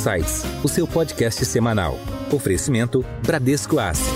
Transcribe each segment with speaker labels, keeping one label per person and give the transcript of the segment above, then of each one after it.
Speaker 1: Insights, o seu podcast semanal. Oferecimento Bradesco Asset.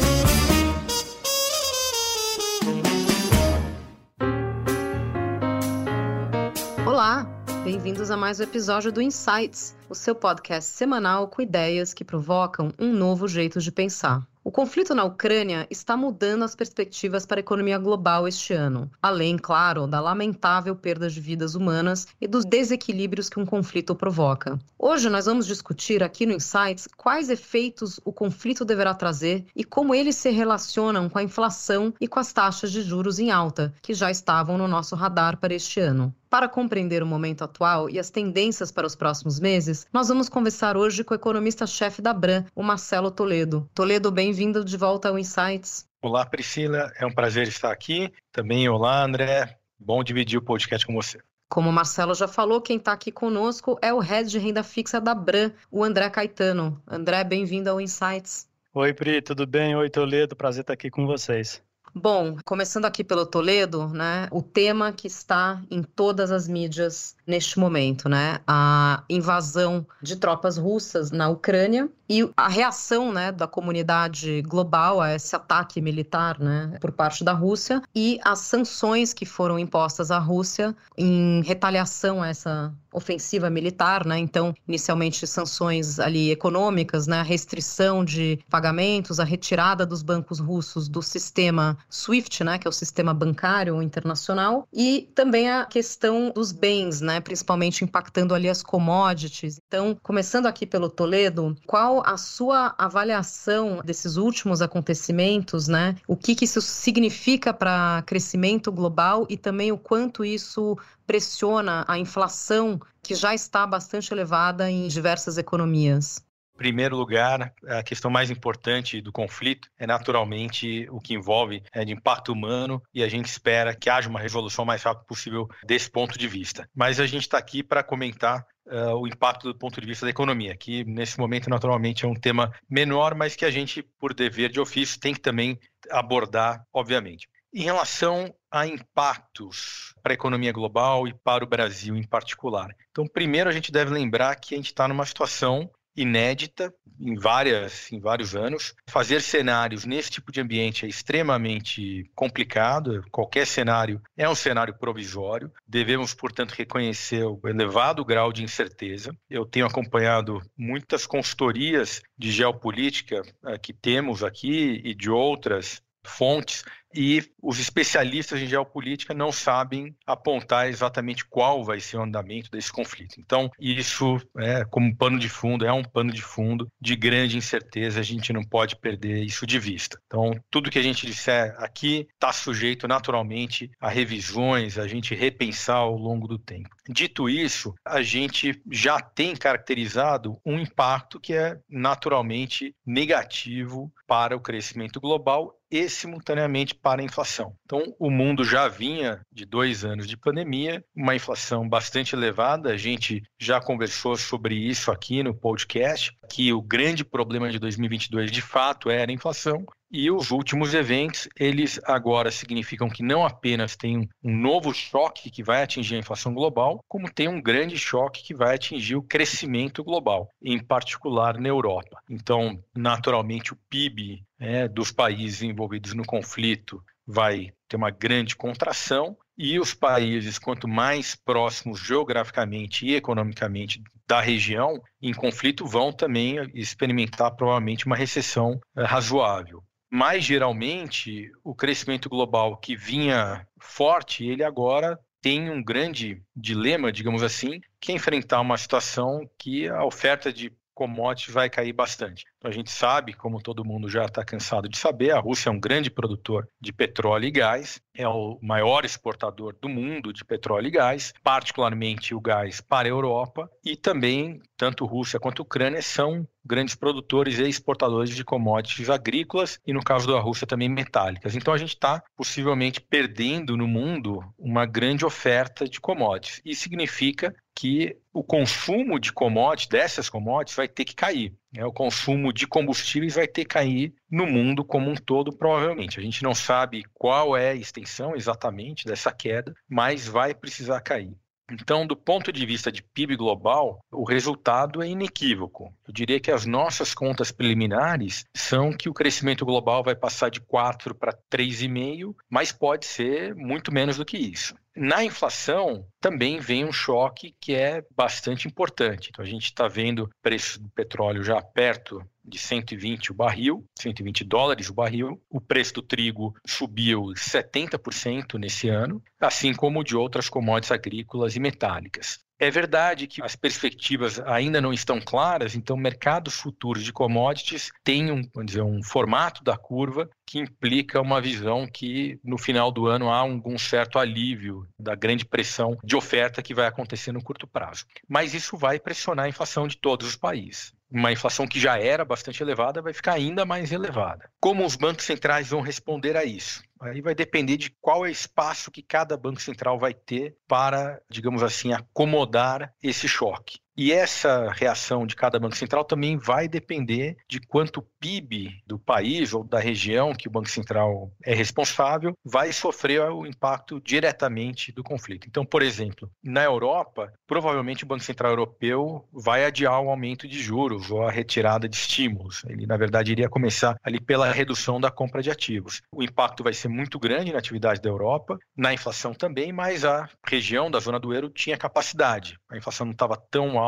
Speaker 2: Olá, bem-vindos a mais um episódio do Insights, o seu podcast semanal com ideias que provocam um novo jeito de pensar. O conflito na Ucrânia está mudando as perspectivas para a economia global este ano, além, claro, da lamentável perda de vidas humanas e dos desequilíbrios que um conflito provoca. Hoje nós vamos discutir aqui no Insights quais efeitos o conflito deverá trazer e como eles se relacionam com a inflação e com as taxas de juros em alta, que já estavam no nosso radar para este ano. Para compreender o momento atual e as tendências para os próximos meses, nós vamos conversar hoje com o economista-chefe da Bran, o Marcelo Toledo. Toledo, bem-vindo de volta ao Insights.
Speaker 3: Olá, Priscila. É um prazer estar aqui. Também olá, André. Bom dividir o podcast com você.
Speaker 2: Como o Marcelo já falou, quem está aqui conosco é o head de renda fixa da Bran, o André Caetano. André, bem-vindo ao Insights.
Speaker 4: Oi, Pri, tudo bem? Oi, Toledo. Prazer estar aqui com vocês.
Speaker 2: Bom, começando aqui pelo Toledo, né? O tema que está em todas as mídias neste momento, né? A invasão de tropas russas na Ucrânia e a reação, né, da comunidade global a esse ataque militar, né, por parte da Rússia e as sanções que foram impostas à Rússia em retaliação a essa ofensiva militar, né? Então, inicialmente sanções ali econômicas, né, a restrição de pagamentos, a retirada dos bancos russos do sistema SWIFT, né, que é o sistema bancário internacional, e também a questão dos bens, né, principalmente impactando ali as commodities. Então, começando aqui pelo Toledo, qual a sua avaliação desses últimos acontecimentos, né? O que, que isso significa para crescimento global e também o quanto isso pressiona a inflação que já está bastante elevada em diversas economias?
Speaker 3: Primeiro lugar, a questão mais importante do conflito é naturalmente o que envolve é, de impacto humano e a gente espera que haja uma resolução mais rápida possível desse ponto de vista. Mas a gente está aqui para comentar Uh, o impacto do ponto de vista da economia, que nesse momento naturalmente é um tema menor, mas que a gente, por dever de ofício, tem que também abordar, obviamente. Em relação a impactos para a economia global e para o Brasil em particular. Então, primeiro a gente deve lembrar que a gente está numa situação inédita em várias em vários anos. Fazer cenários nesse tipo de ambiente é extremamente complicado. Qualquer cenário é um cenário provisório. Devemos, portanto, reconhecer o elevado grau de incerteza. Eu tenho acompanhado muitas consultorias de geopolítica uh, que temos aqui e de outras fontes e os especialistas em geopolítica não sabem apontar exatamente qual vai ser o andamento desse conflito. Então, isso é como pano de fundo, é um pano de fundo de grande incerteza, a gente não pode perder isso de vista. Então, tudo que a gente disser aqui está sujeito naturalmente a revisões, a gente repensar ao longo do tempo. Dito isso, a gente já tem caracterizado um impacto que é naturalmente negativo para o crescimento global e simultaneamente para a inflação. Então, o mundo já vinha de dois anos de pandemia, uma inflação bastante elevada. A gente já conversou sobre isso aqui no podcast, que o grande problema de 2022 de fato era a inflação. E os últimos eventos, eles agora significam que não apenas tem um novo choque que vai atingir a inflação global, como tem um grande choque que vai atingir o crescimento global, em particular na Europa. Então, naturalmente, o PIB né, dos países envolvidos no conflito vai ter uma grande contração e os países, quanto mais próximos geograficamente e economicamente da região em conflito, vão também experimentar provavelmente uma recessão eh, razoável. Mas geralmente o crescimento global que vinha forte, ele agora tem um grande dilema, digamos assim, que é enfrentar uma situação que a oferta de commodities vai cair bastante. A gente sabe, como todo mundo já está cansado de saber, a Rússia é um grande produtor de petróleo e gás, é o maior exportador do mundo de petróleo e gás, particularmente o gás para a Europa, e também tanto Rússia quanto Ucrânia são grandes produtores e exportadores de commodities agrícolas e, no caso da Rússia, também metálicas. Então, a gente está possivelmente perdendo no mundo uma grande oferta de commodities. Isso significa que o consumo de commodities, dessas commodities, vai ter que cair. É, o consumo de combustíveis vai ter que cair no mundo como um todo, provavelmente. A gente não sabe qual é a extensão exatamente dessa queda, mas vai precisar cair. Então, do ponto de vista de PIB global, o resultado é inequívoco. Eu diria que as nossas contas preliminares são que o crescimento global vai passar de 4 para 3,5, mas pode ser muito menos do que isso. Na inflação, também vem um choque que é bastante importante. Então, a gente está vendo preço do petróleo já perto de 120 o barril, 120 dólares o barril. O preço do trigo subiu 70% nesse ano, assim como de outras commodities agrícolas e metálicas. É verdade que as perspectivas ainda não estão claras, então mercados futuros de commodities têm um, vamos dizer, um formato da curva que implica uma visão que no final do ano há um, certo alívio da grande pressão de oferta que vai acontecer no curto prazo. Mas isso vai pressionar a inflação de todos os países uma inflação que já era bastante elevada vai ficar ainda mais elevada. Como os bancos centrais vão responder a isso? Aí vai depender de qual é o espaço que cada banco central vai ter para, digamos assim, acomodar esse choque. E essa reação de cada banco central também vai depender de quanto o PIB do país ou da região que o Banco Central é responsável vai sofrer o impacto diretamente do conflito. Então, por exemplo, na Europa, provavelmente o Banco Central Europeu vai adiar o aumento de juros ou a retirada de estímulos. Ele, na verdade, iria começar ali pela redução da compra de ativos. O impacto vai ser muito grande na atividade da Europa, na inflação também, mas a região da zona do euro tinha capacidade. A inflação não estava tão alta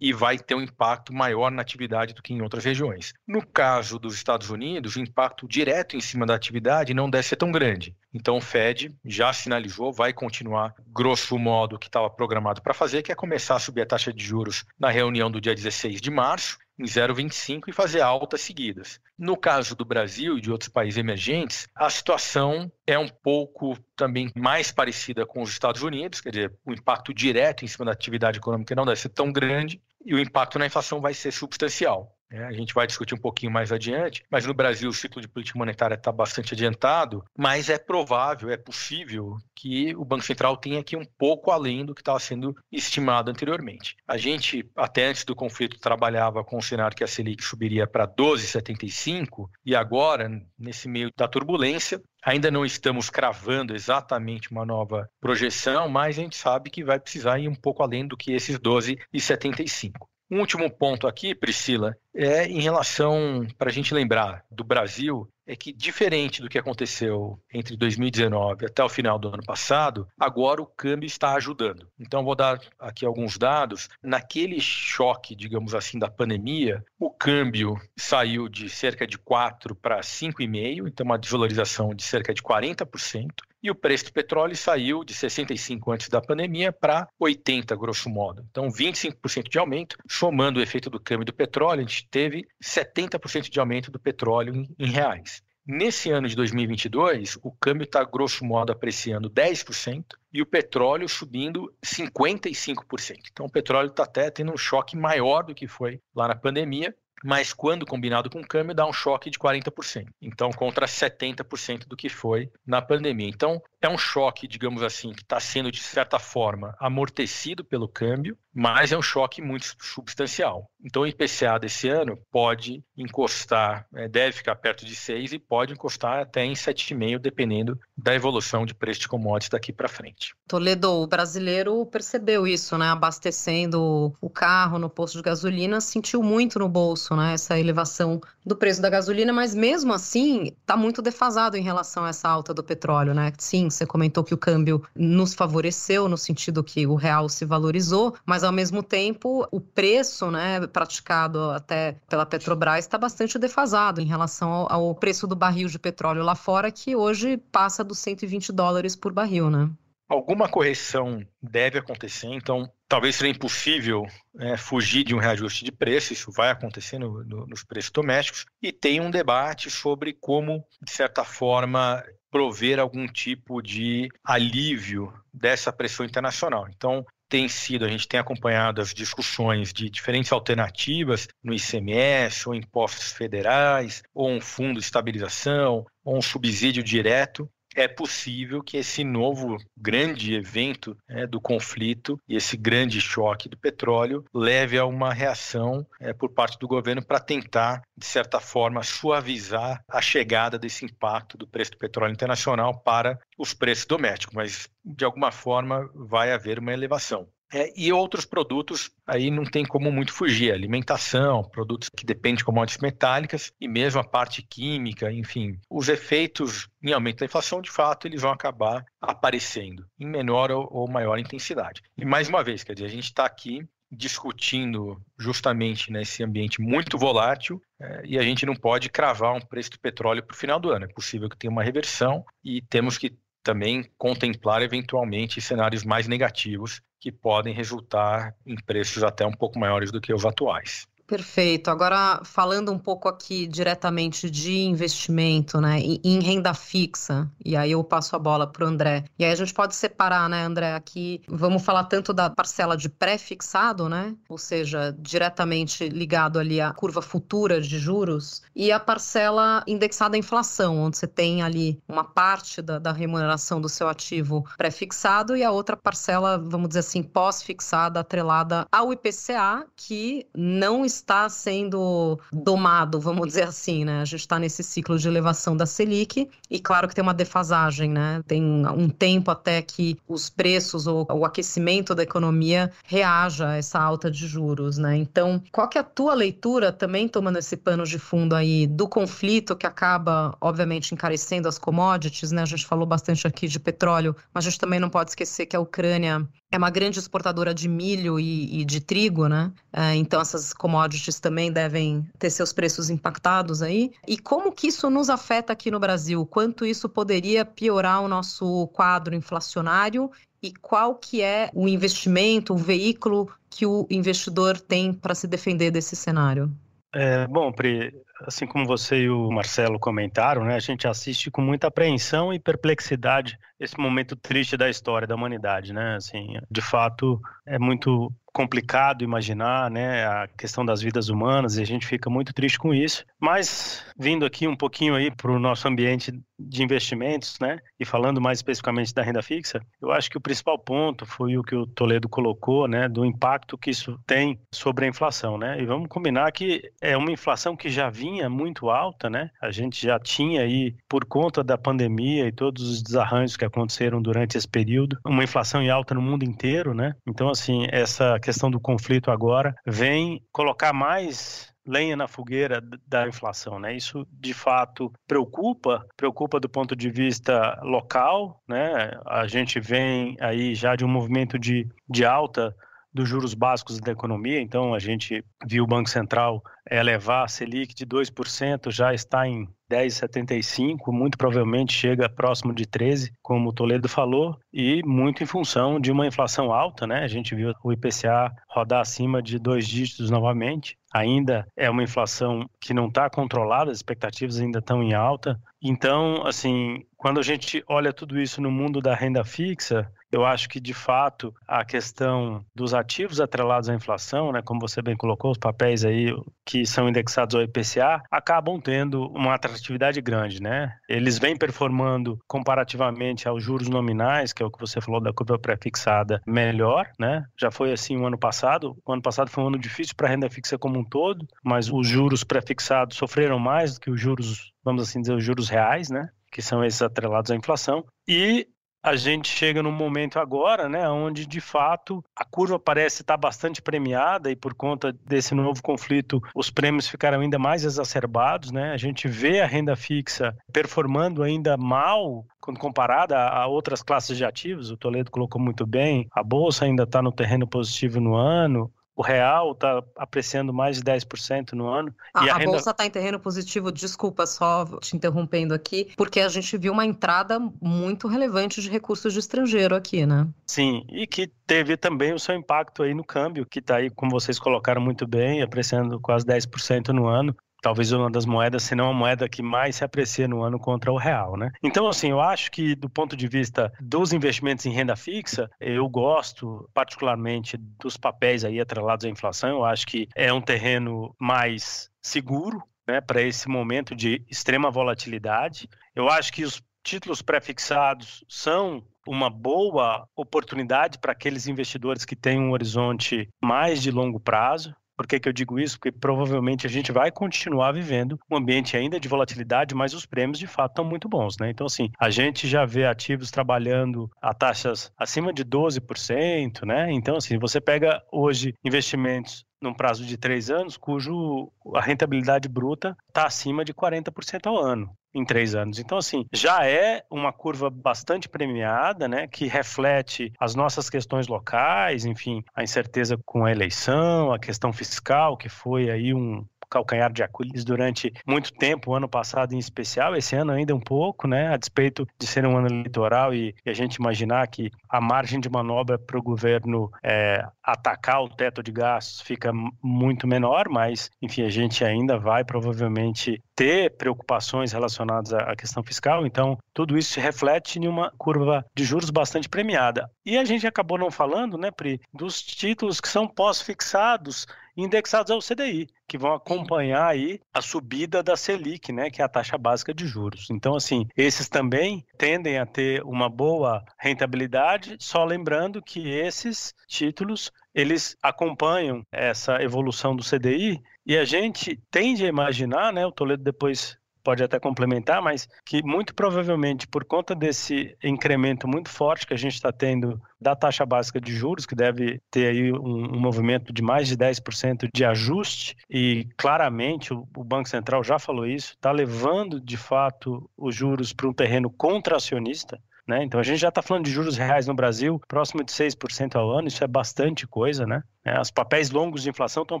Speaker 3: e vai ter um impacto maior na atividade do que em outras regiões. No caso dos Estados Unidos, o impacto direto em cima da atividade não deve ser tão grande. Então o Fed já sinalizou, vai continuar grosso modo o que estava programado para fazer, que é começar a subir a taxa de juros na reunião do dia 16 de março em 0,25 e fazer altas seguidas. No caso do Brasil e de outros países emergentes, a situação é um pouco também mais parecida com os Estados Unidos, quer dizer, o impacto direto em cima da atividade econômica não deve ser tão grande e o impacto na inflação vai ser substancial. É, a gente vai discutir um pouquinho mais adiante, mas no Brasil o ciclo de política monetária está bastante adiantado, mas é provável, é possível que o Banco Central tenha aqui um pouco além do que estava sendo estimado anteriormente. A gente, até antes do conflito, trabalhava com o cenário que a Selic subiria para 12,75 e agora, nesse meio da turbulência, Ainda não estamos cravando exatamente uma nova projeção, mas a gente sabe que vai precisar ir um pouco além do que esses 12,75. Um último ponto aqui, Priscila, é em relação, para a gente lembrar, do Brasil, é que, diferente do que aconteceu entre 2019 até o final do ano passado, agora o câmbio está ajudando. Então, vou dar aqui alguns dados. Naquele choque, digamos assim, da pandemia, o câmbio saiu de cerca de 4 para 5,5, então uma desvalorização de cerca de 40% e o preço do petróleo saiu de 65 antes da pandemia para 80, grosso modo. Então, 25% de aumento, somando o efeito do câmbio do petróleo, a gente teve 70% de aumento do petróleo em, em reais. Nesse ano de 2022, o câmbio está, grosso modo, apreciando 10% e o petróleo subindo 55%. Então, o petróleo está até tendo um choque maior do que foi lá na pandemia, mas quando combinado com o câmbio dá um choque de 40%. Então, contra 70% do que foi na pandemia. Então, é um choque, digamos assim, que está sendo, de certa forma, amortecido pelo câmbio, mas é um choque muito substancial. Então, o IPCA desse ano pode encostar, é, deve ficar perto de 6 e pode encostar até em 7,5, dependendo da evolução de preço de commodities daqui para frente.
Speaker 2: Toledo, o brasileiro percebeu isso, né? Abastecendo o carro no posto de gasolina, sentiu muito no bolso, né? Essa elevação do preço da gasolina, mas mesmo assim está muito defasado em relação a essa alta do petróleo, né? Sim, você comentou que o câmbio nos favoreceu no sentido que o real se valorizou, mas ao mesmo tempo o preço, né, praticado até pela Petrobras está bastante defasado em relação ao, ao preço do barril de petróleo lá fora, que hoje passa dos 120 dólares por barril, né?
Speaker 3: Alguma correção deve acontecer, então talvez seja impossível é, fugir de um reajuste de preço, isso vai acontecer no, no, nos preços domésticos, e tem um debate sobre como, de certa forma, prover algum tipo de alívio dessa pressão internacional. Então, tem sido, a gente tem acompanhado as discussões de diferentes alternativas no ICMS, ou impostos federais, ou um fundo de estabilização, ou um subsídio direto é possível que esse novo grande evento é, do conflito e esse grande choque do petróleo leve a uma reação é, por parte do governo para tentar, de certa forma, suavizar a chegada desse impacto do preço do petróleo internacional para os preços domésticos, mas de alguma forma vai haver uma elevação. É, e outros produtos aí não tem como muito fugir, alimentação, produtos que dependem de commodities metálicas e mesmo a parte química, enfim, os efeitos em aumento da inflação, de fato, eles vão acabar aparecendo em menor ou maior intensidade. E mais uma vez, quer dizer, a gente está aqui discutindo justamente nesse ambiente muito volátil é, e a gente não pode cravar um preço do petróleo para o final do ano. É possível que tenha uma reversão e temos que também contemplar eventualmente cenários mais negativos que podem resultar em preços até um pouco maiores do que os atuais.
Speaker 2: Perfeito. Agora, falando um pouco aqui diretamente de investimento, né, em renda fixa, e aí eu passo a bola para o André. E aí a gente pode separar, né, André, aqui, vamos falar tanto da parcela de pré-fixado, né, ou seja, diretamente ligado ali à curva futura de juros, e a parcela indexada à inflação, onde você tem ali uma parte da, da remuneração do seu ativo pré-fixado e a outra parcela, vamos dizer assim, pós-fixada, atrelada ao IPCA, que não está está sendo domado, vamos dizer assim, né? A gente está nesse ciclo de elevação da Selic e claro que tem uma defasagem, né? Tem um tempo até que os preços ou o aquecimento da economia reaja a essa alta de juros, né? Então, qual que é a tua leitura, também tomando esse pano de fundo aí, do conflito que acaba, obviamente, encarecendo as commodities, né? A gente falou bastante aqui de petróleo, mas a gente também não pode esquecer que a Ucrânia é uma grande exportadora de milho e, e de trigo, né? É, então essas commodities também devem ter seus preços impactados aí. E como que isso nos afeta aqui no Brasil? Quanto isso poderia piorar o nosso quadro inflacionário? E qual que é o investimento, o veículo que o investidor tem para se defender desse cenário?
Speaker 4: É, bom, Pri, assim como você e o Marcelo comentaram, né, a gente assiste com muita apreensão e perplexidade esse momento triste da história da humanidade, né? Assim, de fato, é muito complicado imaginar, né, a questão das vidas humanas e a gente fica muito triste com isso. Mas vindo aqui um pouquinho aí para o nosso ambiente de investimentos, né, e falando mais especificamente da renda fixa, eu acho que o principal ponto foi o que o Toledo colocou, né, do impacto que isso tem sobre a inflação, né? E vamos combinar que é uma inflação que já vinha muito alta, né? A gente já tinha aí por conta da pandemia e todos os desarranjos que aconteceram durante esse período, uma inflação em alta no mundo inteiro, né? Então assim, essa questão do conflito agora vem colocar mais lenha na fogueira da inflação, né? Isso de fato preocupa, preocupa do ponto de vista local, né? A gente vem aí já de um movimento de, de alta dos juros básicos da economia, então a gente viu o Banco Central elevar a Selic de 2%, já está em 10,75, muito provavelmente chega próximo de 13, como o Toledo falou, e muito em função de uma inflação alta, né? A gente viu o IPCA rodar acima de dois dígitos novamente. Ainda é uma inflação que não está controlada, as expectativas ainda estão em alta. Então, assim, quando a gente olha tudo isso no mundo da renda fixa, eu acho que, de fato, a questão dos ativos atrelados à inflação, né, como você bem colocou, os papéis aí que são indexados ao IPCA, acabam tendo uma atratividade grande, né? Eles vêm performando comparativamente aos juros nominais, que é o que você falou da curva pré-fixada, melhor, né? Já foi assim o ano passado. O ano passado foi um ano difícil para a renda fixa como um todo, mas os juros pré-fixados sofreram mais do que os juros, vamos assim dizer, os juros reais, né? que são esses atrelados à inflação. E a gente chega num momento agora, né, onde de fato a curva parece estar bastante premiada e por conta desse novo conflito os prêmios ficaram ainda mais exacerbados, né? A gente vê a renda fixa performando ainda mal quando comparada a outras classes de ativos. O Toledo colocou muito bem. A bolsa ainda está no terreno positivo no ano o real está apreciando mais de 10% no ano.
Speaker 2: Ah, a, a renda... bolsa está em terreno positivo, desculpa só te interrompendo aqui, porque a gente viu uma entrada muito relevante de recursos de estrangeiro aqui, né?
Speaker 4: Sim, e que teve também o seu impacto aí no câmbio, que está aí, como vocês colocaram muito bem, apreciando quase 10% no ano talvez uma das moedas, se não a moeda que mais se aprecia no ano contra o real, né? Então, assim, eu acho que do ponto de vista dos investimentos em renda fixa, eu gosto particularmente dos papéis aí atrelados à inflação, eu acho que é um terreno mais seguro, né, para esse momento de extrema volatilidade. Eu acho que os títulos pré-fixados são uma boa oportunidade para aqueles investidores que têm um horizonte mais de longo prazo. Por que, que eu digo isso? Porque provavelmente a gente vai continuar vivendo um ambiente ainda de volatilidade, mas os prêmios de fato estão muito bons, né? Então, assim, a gente já vê ativos trabalhando a taxas acima de 12%, né? Então, assim, você pega hoje investimentos num prazo de três anos, cujo a rentabilidade bruta está acima de 40% ao ano em três anos. Então, assim, já é uma curva bastante premiada, né, que reflete as nossas questões locais, enfim, a incerteza com a eleição, a questão fiscal, que foi aí um, calcanhar de Aquiles durante muito tempo, ano passado em especial, esse ano ainda um pouco, né? A despeito de ser um ano eleitoral e, e a gente imaginar que a margem de manobra para o governo é, atacar o teto de gastos fica muito menor, mas, enfim, a gente ainda vai provavelmente ter preocupações relacionadas à questão fiscal, então tudo isso se reflete em uma curva de juros bastante premiada. E a gente acabou não falando, né, Pri, dos títulos que são pós-fixados indexados ao CDI, que vão acompanhar aí a subida da Selic, né, que é a taxa básica de juros. Então, assim, esses também tendem a ter uma boa rentabilidade, só lembrando que esses títulos eles acompanham essa evolução do CDI e a gente tende a imaginar, né, o Toledo depois pode até complementar, mas que muito provavelmente por conta desse incremento muito forte que a gente está tendo da taxa básica de juros, que deve ter aí um, um movimento de mais de 10% de ajuste, e claramente o, o Banco Central já falou isso, está levando de fato os juros para um terreno contracionista, né? Então a gente já está falando de juros reais no Brasil próximo de 6% ao ano, isso é bastante coisa, né? É, os papéis longos de inflação estão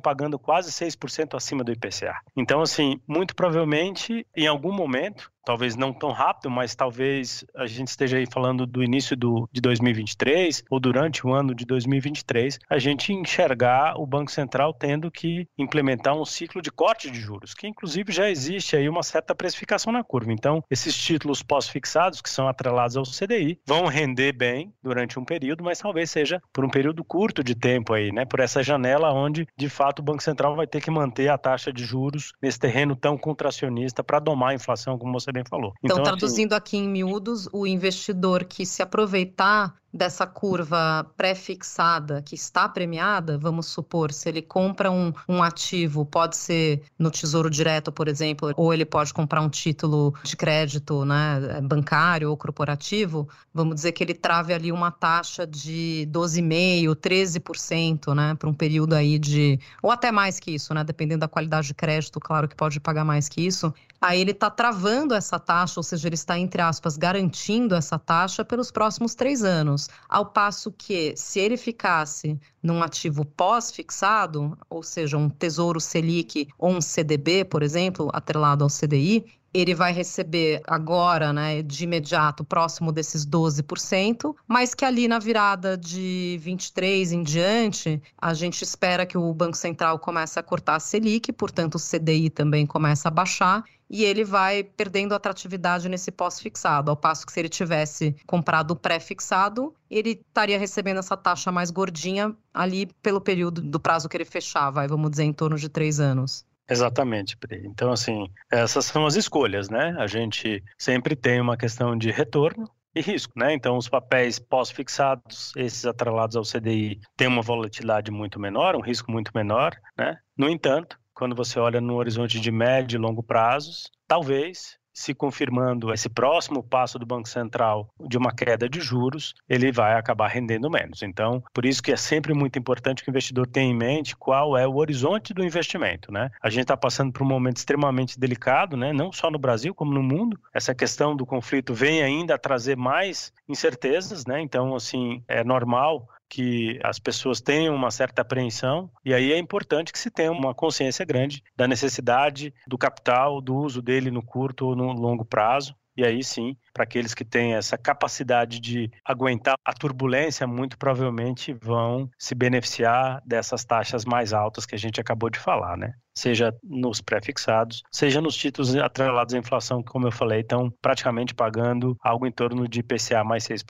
Speaker 4: pagando quase 6% acima do IPCA. Então, assim, muito provavelmente, em algum momento, talvez não tão rápido, mas talvez a gente esteja aí falando do início do, de 2023 ou durante o ano de 2023, a gente enxergar o Banco Central tendo que implementar um ciclo de corte de juros, que inclusive já existe aí uma certa precificação na curva. Então, esses títulos pós-fixados, que são atrelados ao CDI, vão render bem durante um período, mas talvez seja por um período curto de tempo aí, né? Por essa janela onde, de fato, o Banco Central vai ter que manter a taxa de juros nesse terreno tão contracionista para domar a inflação, como você bem falou.
Speaker 2: Então, então assim, traduzindo assim... aqui em miúdos, o investidor que se aproveitar dessa curva pré-fixada que está premiada, vamos supor, se ele compra um, um ativo, pode ser no Tesouro Direto, por exemplo, ou ele pode comprar um título de crédito né, bancário ou corporativo, vamos dizer que ele trave ali uma taxa de 12,5%, 13%, né, para um período aí de. ou até mais que isso, né, dependendo da qualidade de crédito, claro que pode pagar mais que isso. Aí ele está travando essa taxa, ou seja, ele está, entre aspas, garantindo essa taxa pelos próximos três anos. Ao passo que, se ele ficasse num ativo pós-fixado, ou seja, um Tesouro Selic ou um CDB, por exemplo, atrelado ao CDI, ele vai receber agora, né, de imediato, próximo desses 12%, mas que ali na virada de 23 em diante, a gente espera que o Banco Central comece a cortar a Selic, portanto o CDI também começa a baixar e ele vai perdendo atratividade nesse pós-fixado, ao passo que se ele tivesse comprado pré-fixado, ele estaria recebendo essa taxa mais gordinha ali pelo período do prazo que ele fechava, vamos dizer, em torno de três anos.
Speaker 4: Exatamente, Pri. Então, assim, essas são as escolhas, né? A gente sempre tem uma questão de retorno e risco, né? Então, os papéis pós-fixados, esses atrelados ao CDI, têm uma volatilidade muito menor, um risco muito menor, né? No entanto, quando você olha no horizonte de médio e longo prazos, talvez se confirmando esse próximo passo do Banco Central de uma queda de juros, ele vai acabar rendendo menos. Então, por isso que é sempre muito importante que o investidor tenha em mente qual é o horizonte do investimento, né? A gente está passando por um momento extremamente delicado, né? Não só no Brasil como no mundo. Essa questão do conflito vem ainda a trazer mais incertezas, né? Então, assim, é normal que as pessoas tenham uma certa apreensão, e aí é importante que se tenha uma consciência grande da necessidade do capital, do uso dele no curto ou no longo prazo. E aí sim, para aqueles que têm essa capacidade de aguentar a turbulência, muito provavelmente vão se beneficiar dessas taxas mais altas que a gente acabou de falar, né? Seja nos pré-fixados, seja nos títulos atrelados à inflação, como eu falei, estão praticamente pagando algo em torno de IPCA mais 6%.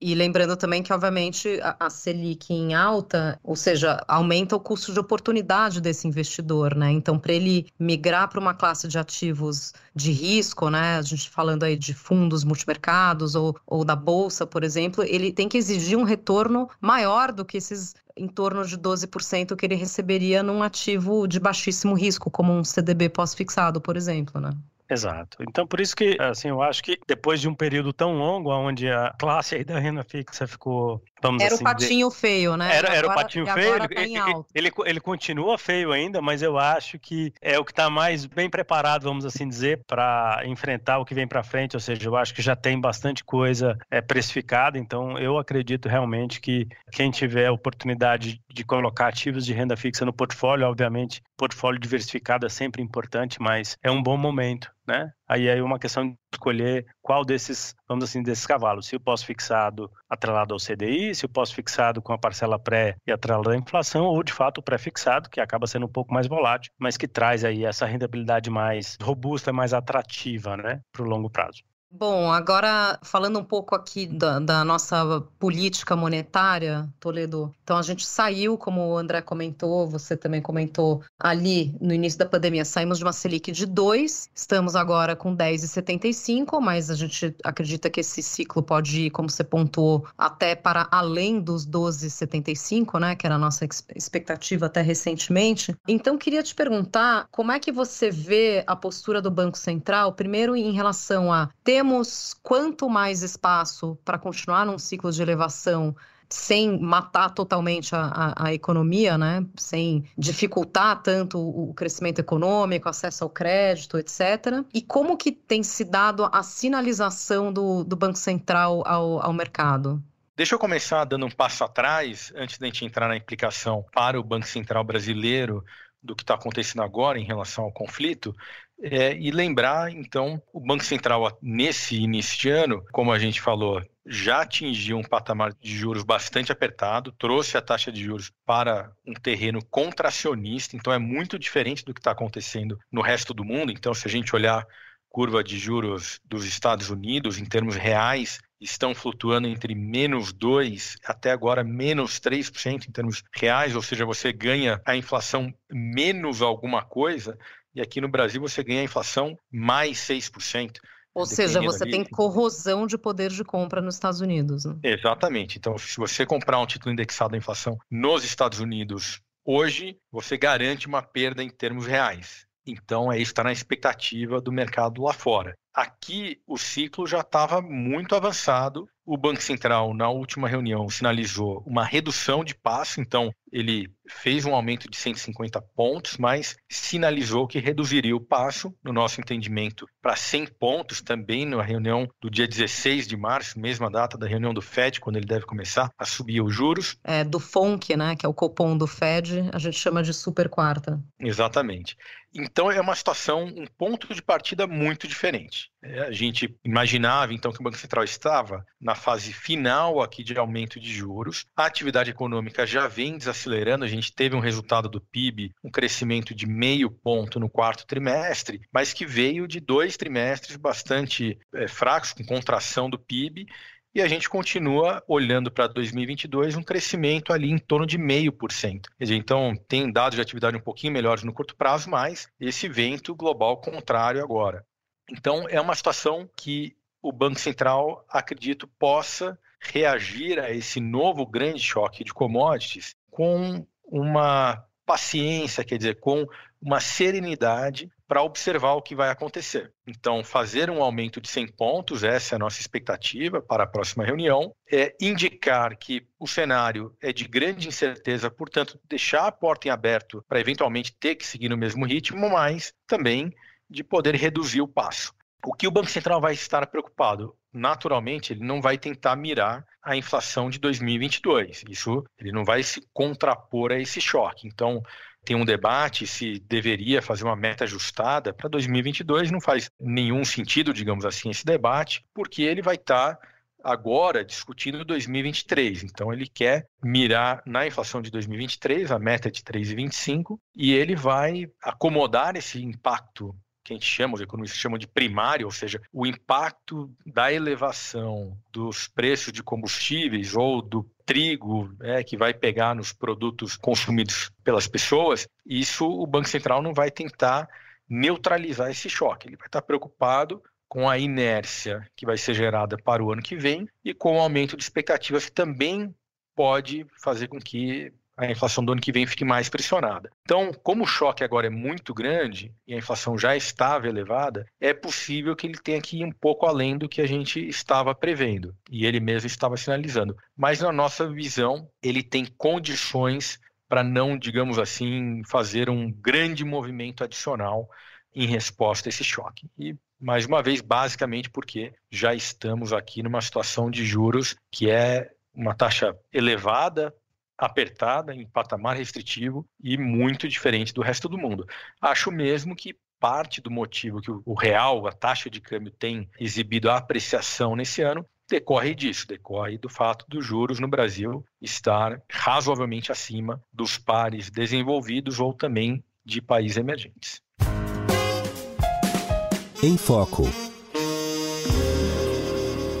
Speaker 2: E lembrando também que, obviamente, a, Selic em alta, ou seja, aumenta o custo de oportunidade desse investidor, né? Então, para ele migrar para uma classe de ativos de risco, né? A gente falando aí de fundos multimercados ou, ou da bolsa, por exemplo, ele tem que exigir um retorno maior do que esses em torno de 12% que ele receberia num ativo de baixíssimo risco, como um CDB pós-fixado, por exemplo, né?
Speaker 4: Exato. Então, por isso que, assim, eu acho que depois de um período tão longo, onde a classe aí da renda fixa ficou, vamos
Speaker 2: era
Speaker 4: assim...
Speaker 2: O patinho
Speaker 4: dizer...
Speaker 2: feio, né?
Speaker 4: Era, era o patinho feio, ele, tá ele, ele, ele, continua feio ainda, mas eu acho que é o que está mais bem preparado, vamos assim dizer, para enfrentar o que vem para frente, ou seja, eu acho que já tem bastante coisa é, precificada, então eu acredito realmente que quem tiver a oportunidade de colocar ativos de renda fixa no portfólio, obviamente, portfólio diversificado é sempre importante, mas é um bom momento né? Aí é uma questão de escolher qual desses, vamos assim, desses cavalos. Se o pós-fixado atrelado ao CDI, se o pós-fixado com a parcela pré e atrelado à inflação, ou de fato o pré-fixado, que acaba sendo um pouco mais volátil, mas que traz aí essa rentabilidade mais robusta, mais atrativa, né, para o longo prazo.
Speaker 2: Bom, agora falando um pouco aqui da, da, nossa política monetária, Toledo. Então, a gente saiu, como o André comentou, você também comentou, ali no início da pandemia, saímos de uma Selic de 2, estamos agora com 10,75, mas a gente acredita que esse ciclo pode ir, como você pontuou, até para além dos 12,75, né, que era a nossa expectativa até recentemente. Então, queria te perguntar como é que você vê a postura do Banco Central, primeiro em relação a ter temos quanto mais espaço para continuar num ciclo de elevação sem matar totalmente a, a, a, economia, né? sem dificultar tanto o crescimento econômico, acesso ao crédito, etc. E como que tem se dado a sinalização do, do Banco Central ao, ao mercado?
Speaker 3: Deixa eu começar dando um passo atrás, antes da gente entrar na implicação para o Banco Central brasileiro do que está acontecendo agora em relação ao conflito, é, e lembrar, então, o Banco Central, nesse início de ano, como a gente falou, já atingiu um patamar de juros bastante apertado, trouxe a taxa de juros para um terreno contracionista, então é muito diferente do que está acontecendo no resto do mundo. Então, se a gente olhar curva de juros dos Estados Unidos, em termos reais, estão flutuando entre menos 2 até agora menos 3% em termos reais, ou seja, você ganha a inflação menos alguma coisa, e aqui no Brasil você ganha a inflação mais 6%.
Speaker 2: Ou seja, você ali. tem corrosão de poder de compra nos Estados Unidos. Né?
Speaker 3: Exatamente. Então, se você comprar um título indexado à inflação nos Estados Unidos hoje, você garante uma perda em termos reais. Então, é isso está na expectativa do mercado lá fora. Aqui, o ciclo já estava muito avançado o Banco Central, na última reunião, sinalizou uma redução de passo, então ele fez um aumento de 150 pontos, mas sinalizou que reduziria o passo, no nosso entendimento, para 100 pontos também na reunião do dia 16 de março, mesma data da reunião do Fed, quando ele deve começar a subir os juros.
Speaker 2: É, do FONC, né, que é o cupom do Fed, a gente chama de super quarta.
Speaker 3: Exatamente. Então é uma situação, um ponto de partida muito diferente. É, a gente imaginava então que o Banco Central estava na fase final aqui de aumento de juros. A atividade econômica já vem desacelerando, a gente teve um resultado do PIB, um crescimento de meio ponto no quarto trimestre, mas que veio de dois trimestres bastante é, fracos, com contração do PIB, e a gente continua olhando para 2022 um crescimento ali em torno de meio por cento. Então, tem dados de atividade um pouquinho melhores no curto prazo, mas esse vento global contrário agora. Então, é uma situação que o Banco Central, acredito, possa reagir a esse novo grande choque de commodities com uma paciência, quer dizer, com uma serenidade para observar o que vai acontecer. Então, fazer um aumento de 100 pontos, essa é a nossa expectativa para a próxima reunião, é indicar que o cenário é de grande incerteza, portanto, deixar a porta em aberto para eventualmente ter que seguir no mesmo ritmo, mas também de poder reduzir o passo. O que o Banco Central vai estar preocupado? Naturalmente, ele não vai tentar mirar a inflação de 2022. Isso ele não vai se contrapor a esse choque. Então, tem um debate se deveria fazer uma meta ajustada para 2022. Não faz nenhum sentido, digamos assim, esse debate, porque ele vai estar agora discutindo 2023. Então ele quer mirar na inflação de 2023, a meta é de 3,25, e ele vai acomodar esse impacto que a gente chama, os economistas chamam de primário, ou seja, o impacto da elevação dos preços de combustíveis ou do trigo é, que vai pegar nos produtos consumidos pelas pessoas, isso o Banco Central não vai tentar neutralizar esse choque. Ele vai estar preocupado com a inércia que vai ser gerada para o ano que vem e com o aumento de expectativas que também pode fazer com que a inflação do ano que vem fique mais pressionada. Então, como o choque agora é muito grande e a inflação já estava elevada, é possível que ele tenha que ir um pouco além do que a gente estava prevendo e ele mesmo estava sinalizando. Mas na nossa visão, ele tem condições para não, digamos assim, fazer um grande movimento adicional em resposta a esse choque. E mais uma vez, basicamente porque já estamos aqui numa situação de juros que é uma taxa elevada apertada, em patamar restritivo e muito diferente do resto do mundo. Acho mesmo que parte do motivo que o real, a taxa de câmbio, tem exibido a apreciação nesse ano decorre disso, decorre do fato dos juros no Brasil estar razoavelmente acima dos pares desenvolvidos ou também de países emergentes.
Speaker 1: Em Foco.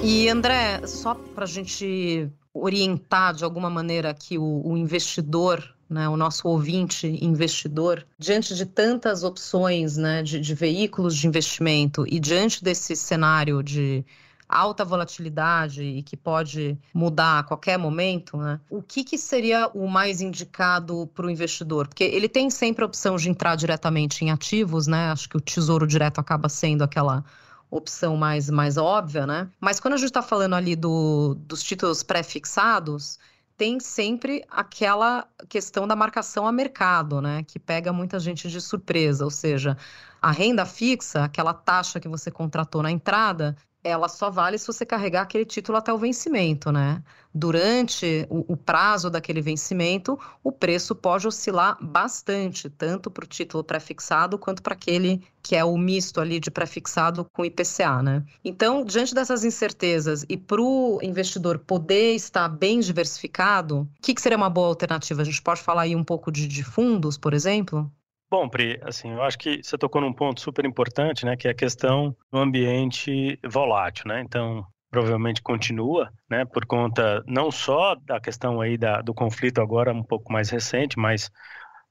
Speaker 2: E André, só para a gente orientar de alguma maneira aqui o, o investidor né, o nosso ouvinte investidor, diante de tantas opções né, de, de, veículos de investimento e diante desse cenário de alta volatilidade e que pode mudar a qualquer momento, né, o que, que seria o mais indicado para o investidor? Porque ele tem sempre a opção de entrar diretamente em ativos, né? Acho que o tesouro direto acaba sendo aquela opção mais, mais óbvia, né? Mas quando a gente está falando ali do, dos títulos pré-fixados, tem sempre aquela questão da marcação a mercado, né? Que pega muita gente de surpresa. Ou seja, a renda fixa, aquela taxa que você contratou na entrada, ela só vale se você carregar aquele título até o vencimento, né? Durante o, o prazo daquele vencimento, o preço pode oscilar bastante, tanto para o título pré-fixado quanto para aquele que é o misto ali de pré-fixado com IPCA, né? Então, diante dessas incertezas e para o investidor poder estar bem diversificado, o que, que seria uma boa alternativa? A gente pode falar aí um pouco de, de fundos, por exemplo?
Speaker 4: Bom, Pri, assim, eu acho que você tocou num ponto super importante, né, que é a questão do ambiente volátil, né? Então, provavelmente continua, né, por conta não só da questão aí da, do conflito agora um pouco mais recente, mas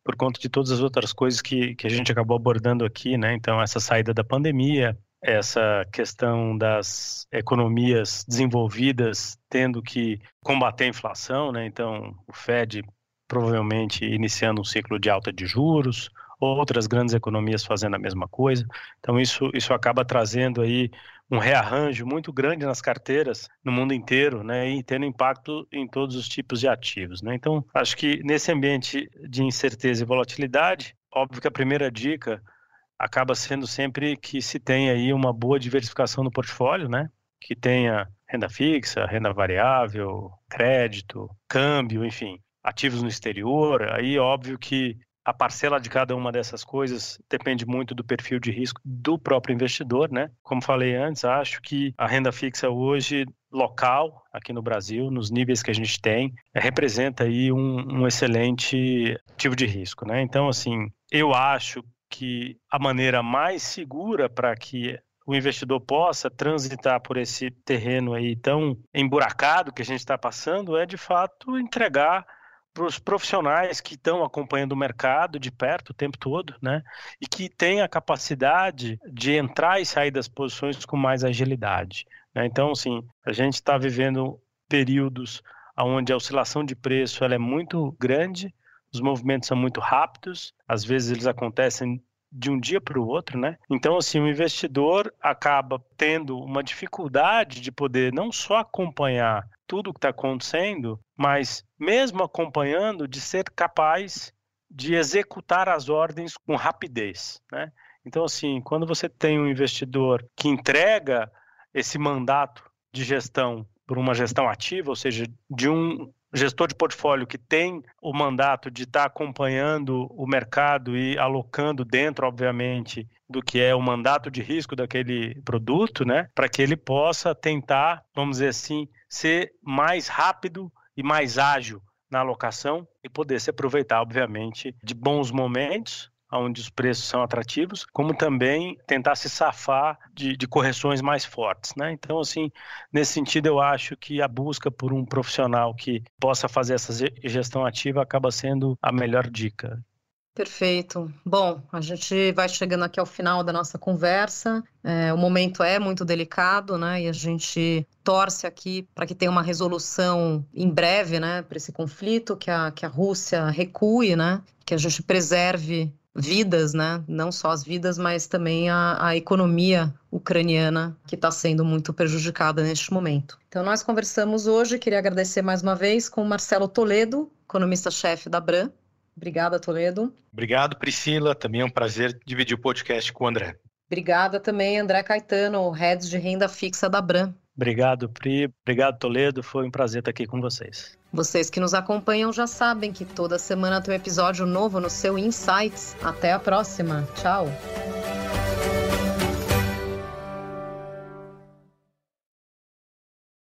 Speaker 4: por conta de todas as outras coisas que, que a gente acabou abordando aqui, né? Então, essa saída da pandemia, essa questão das economias desenvolvidas tendo que combater a inflação, né? Então, o Fed provavelmente iniciando um ciclo de alta de juros, outras grandes economias fazendo a mesma coisa. Então isso isso acaba trazendo aí um rearranjo muito grande nas carteiras no mundo inteiro, né, e tendo impacto em todos os tipos de ativos, né? Então, acho que nesse ambiente de incerteza e volatilidade, óbvio que a primeira dica acaba sendo sempre que se tenha aí uma boa diversificação no portfólio, né? Que tenha renda fixa, renda variável, crédito, câmbio, enfim, ativos no exterior. Aí, óbvio que a parcela de cada uma dessas coisas depende muito do perfil de risco do próprio investidor, né? Como falei antes, acho que a renda fixa hoje local aqui no Brasil, nos níveis que a gente tem, representa aí um, um excelente ativo de risco, né? Então, assim, eu acho que a maneira mais segura para que o investidor possa transitar por esse terreno aí tão emburacado que a gente está passando é de fato entregar para os profissionais que estão acompanhando o mercado de perto o tempo todo, né? E que têm a capacidade de entrar e sair das posições com mais agilidade. Né? Então, assim, a gente está vivendo períodos onde a oscilação de preço ela é muito grande, os movimentos são muito rápidos, às vezes eles acontecem de um dia para o outro, né? Então, assim, o investidor acaba tendo uma dificuldade de poder não só acompanhar tudo o que está acontecendo, mas mesmo acompanhando, de ser capaz de executar as ordens com rapidez, né? Então, assim, quando você tem um investidor que entrega esse mandato de gestão por uma gestão ativa, ou seja, de um gestor de portfólio que tem o mandato de estar acompanhando o mercado e alocando dentro, obviamente, do que é o mandato de risco daquele produto, né, para que ele possa tentar, vamos dizer assim, ser mais rápido e mais ágil na alocação e poder se aproveitar, obviamente, de bons momentos onde os preços são atrativos, como também tentar se safar de, de, correções mais fortes, né? Então, assim, nesse sentido, eu acho que a busca por um profissional que possa fazer essa gestão ativa acaba sendo a melhor dica.
Speaker 2: Perfeito. Bom, a gente vai chegando aqui ao final da nossa conversa. É, o momento é muito delicado, né? E a gente torce aqui para que tenha uma resolução em breve, né, para esse conflito, que a, que a Rússia recue, né? Que a gente preserve vidas, né? Não só as vidas, mas também a, a economia ucraniana que está sendo muito prejudicada neste momento. Então, nós conversamos hoje. Queria agradecer mais uma vez com o Marcelo Toledo, economista-chefe da Bran. Obrigada, Toledo.
Speaker 3: Obrigado, Priscila. Também é um prazer dividir o podcast com o André.
Speaker 2: Obrigada também, André Caetano, head de renda fixa da Bran.
Speaker 4: Obrigado, Pri. Obrigado, Toledo. Foi um prazer estar aqui com vocês.
Speaker 2: Vocês que nos acompanham já sabem que toda semana tem um episódio novo no seu Insights. Até a próxima. Tchau.